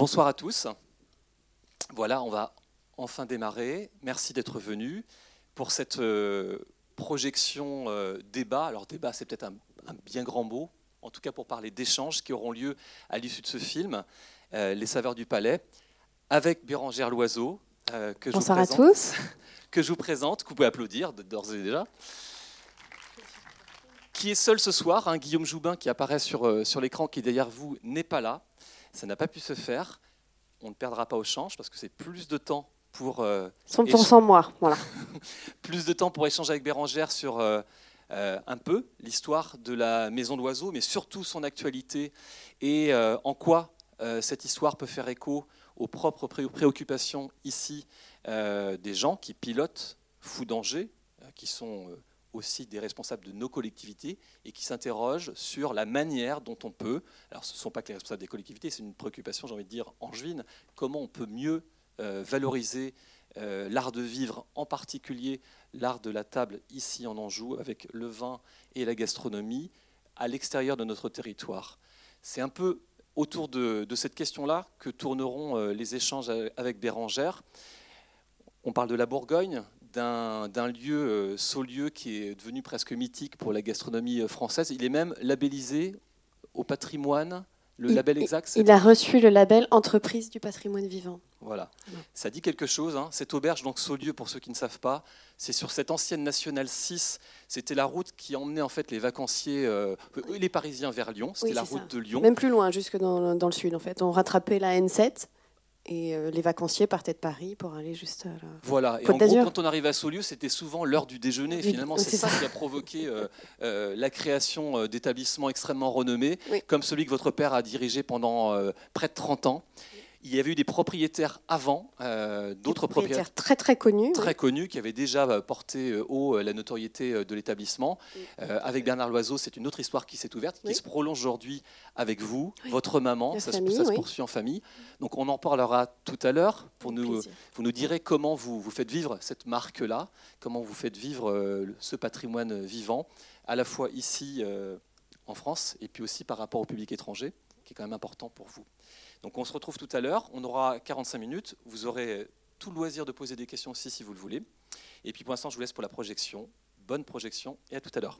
Bonsoir à tous. Voilà, on va enfin démarrer. Merci d'être venus pour cette euh, projection euh, débat. Alors débat, c'est peut-être un, bien grand mot, en tout cas pour parler d'échanges qui auront lieu à l'issue de ce film, euh, Les saveurs du palais, avec Bérangère Loiseau. que Bonsoir je vous présente, à tous. Que je vous présente, que vous pouvez applaudir d'ores et déjà qui est seul ce soir. Hein, Guillaume Joubin qui apparaît sur, sur l'écran, qui derrière vous, n'est pas là. Ça n'a pas pu se faire. On ne perdra pas au change parce que c'est plus de temps pour. 100% euh, moi, voilà. plus de temps pour échanger avec Bérangère sur euh, euh, un peu l'histoire de la Maison de l'Oiseau, mais surtout son actualité et en quoi cette histoire peut faire écho aux propres préoccupations ici des gens qui pilotent Fou Danger, qui sont aussi des responsables de nos collectivités et qui s'interrogent sur la manière dont on peut, alors ce ne sont pas que les responsables des collectivités, c'est une préoccupation, j'ai envie de dire, angevine, comment on peut mieux euh, valoriser euh, l'art de vivre, en particulier l'art de la table ici en Anjou, avec le vin et la gastronomie, à l'extérieur de notre territoire. C'est un peu autour de, cette question-là que tourneront euh, les échanges avec Bérangère. On parle de la Bourgogne, d'un lieu, euh, Saulieu, qui est devenu presque mythique pour la gastronomie euh, française. Il est même labellisé au patrimoine. Le label exact Il a reçu le label Entreprise du patrimoine vivant. Voilà. Ça dit quelque chose. Hein. Cette auberge, donc Saulieu, pour ceux qui ne savent pas, c'est sur cette ancienne nationale 6. C'était la route qui emmenait en fait les vacanciers, euh, les Parisiens vers Lyon. C'était la route de Lyon. Même plus loin, jusque dans, dans, le sud en fait. On rattrapait la N7 et euh, les vacanciers partaient de Paris pour aller juste à la Voilà, et en gros, quand on arrivait à Saulieu, c'était souvent l'heure du déjeuner. Finalement, c'est ça, qui a provoqué euh, euh, la création d'établissements extrêmement renommés, comme celui que votre père a dirigé pendant près de 30 ans. Il y avait eu des propriétaires avant, euh, d'autres propriétaires, très très connus, très connus, qui avaient déjà euh, porté euh, haut la notoriété de l'établissement. avec Bernard Loiseau, c'est une autre histoire qui s'est ouverte, qui se prolonge aujourd'hui avec vous, votre maman. Ça, se, poursuit en famille. Donc on en parlera tout à l'heure. Pour nous, vous nous direz comment vous, vous faites vivre cette marque-là, comment vous faites vivre ce patrimoine vivant, à la fois ici en France et puis aussi par rapport au public étranger, qui est quand même important pour vous. Donc on se retrouve tout à l'heure, on aura 45 minutes, vous aurez tout le loisir de poser des questions aussi si vous le voulez. Et puis pour l'instant, je vous laisse pour la projection. Bonne projection et à tout à l'heure.